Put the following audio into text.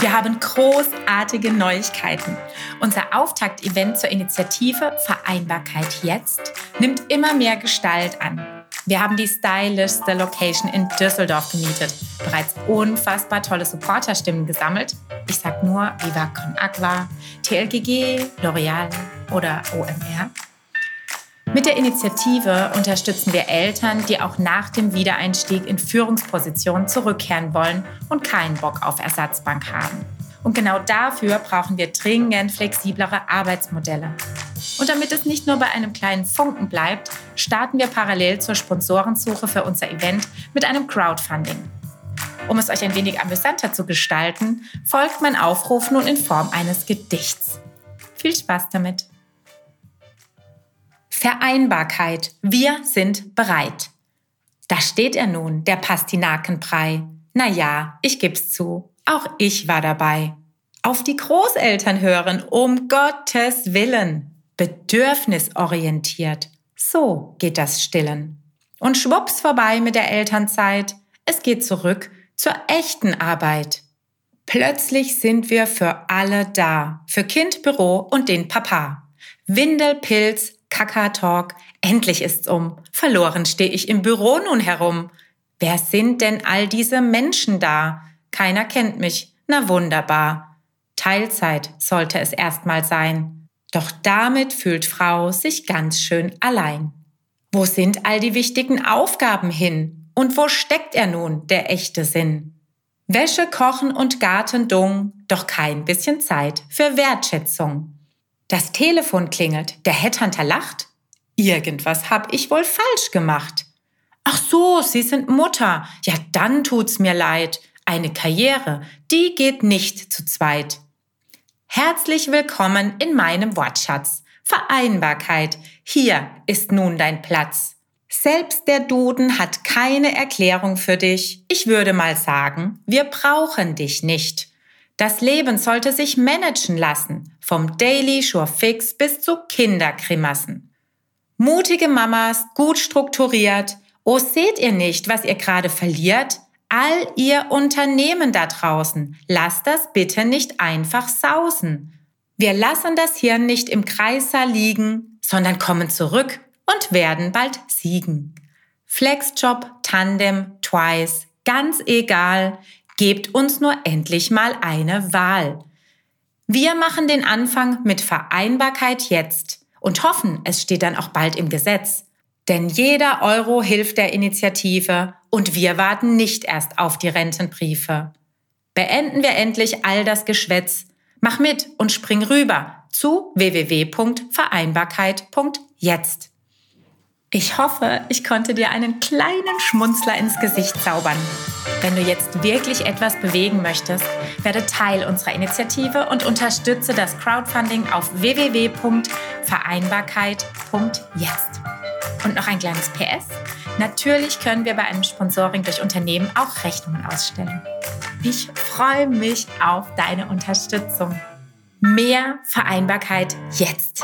Wir haben großartige Neuigkeiten. Unser Auftakt-Event zur Initiative Vereinbarkeit jetzt nimmt immer mehr Gestalt an. Wir haben die stylischste Location in Düsseldorf gemietet, bereits unfassbar tolle Supporterstimmen gesammelt. Ich sag nur Viva Con Aqua, TLGG, L'Oreal oder OMR. Mit der Initiative unterstützen wir Eltern, die auch nach dem Wiedereinstieg in Führungspositionen zurückkehren wollen und keinen Bock auf Ersatzbank haben. Und genau dafür brauchen wir dringend flexiblere Arbeitsmodelle. Und damit es nicht nur bei einem kleinen Funken bleibt, starten wir parallel zur Sponsorensuche für unser Event mit einem Crowdfunding. Um es euch ein wenig amüsanter zu gestalten, folgt mein Aufruf nun in Form eines Gedichts. Viel Spaß damit! Vereinbarkeit. Wir sind bereit. Da steht er nun, der Pastinakenbrei. Na ja, ich geb's zu. Auch ich war dabei. Auf die Großeltern hören, um Gottes Willen. Bedürfnisorientiert. So geht das Stillen. Und schwupps vorbei mit der Elternzeit. Es geht zurück zur echten Arbeit. Plötzlich sind wir für alle da. Für Kind, Büro und den Papa. Windel, Pilz, Kaka-Talk, endlich ist's um. Verloren stehe ich im Büro nun herum. Wer sind denn all diese Menschen da? Keiner kennt mich. Na wunderbar. Teilzeit sollte es erstmal sein. Doch damit fühlt Frau sich ganz schön allein. Wo sind all die wichtigen Aufgaben hin? Und wo steckt er nun, der echte Sinn? Wäsche kochen und Garten dung, doch kein bisschen Zeit für Wertschätzung. Das Telefon klingelt, der Headhunter lacht. Irgendwas hab ich wohl falsch gemacht. Ach so, Sie sind Mutter. Ja, dann tut's mir leid. Eine Karriere, die geht nicht zu zweit. Herzlich willkommen in meinem Wortschatz. Vereinbarkeit. Hier ist nun dein Platz. Selbst der Duden hat keine Erklärung für dich. Ich würde mal sagen, wir brauchen dich nicht. Das Leben sollte sich managen lassen, vom Daily Sure Fix bis zu Kinderkrimassen. Mutige Mamas, gut strukturiert. Oh, seht ihr nicht, was ihr gerade verliert? All ihr Unternehmen da draußen, lasst das bitte nicht einfach sausen. Wir lassen das Hirn nicht im Kreissaal liegen, sondern kommen zurück und werden bald siegen. Flexjob, Tandem, Twice, ganz egal. Gebt uns nur endlich mal eine Wahl. Wir machen den Anfang mit Vereinbarkeit jetzt und hoffen, es steht dann auch bald im Gesetz. Denn jeder Euro hilft der Initiative und wir warten nicht erst auf die Rentenbriefe. Beenden wir endlich all das Geschwätz. Mach mit und spring rüber zu www.vereinbarkeit.jetzt. Ich hoffe, ich konnte dir einen kleinen Schmunzler ins Gesicht zaubern. Wenn du jetzt wirklich etwas bewegen möchtest, werde Teil unserer Initiative und unterstütze das Crowdfunding auf www.vereinbarkeit.jetzt. Und noch ein kleines PS. Natürlich können wir bei einem Sponsoring durch Unternehmen auch Rechnungen ausstellen. Ich freue mich auf deine Unterstützung. Mehr Vereinbarkeit jetzt.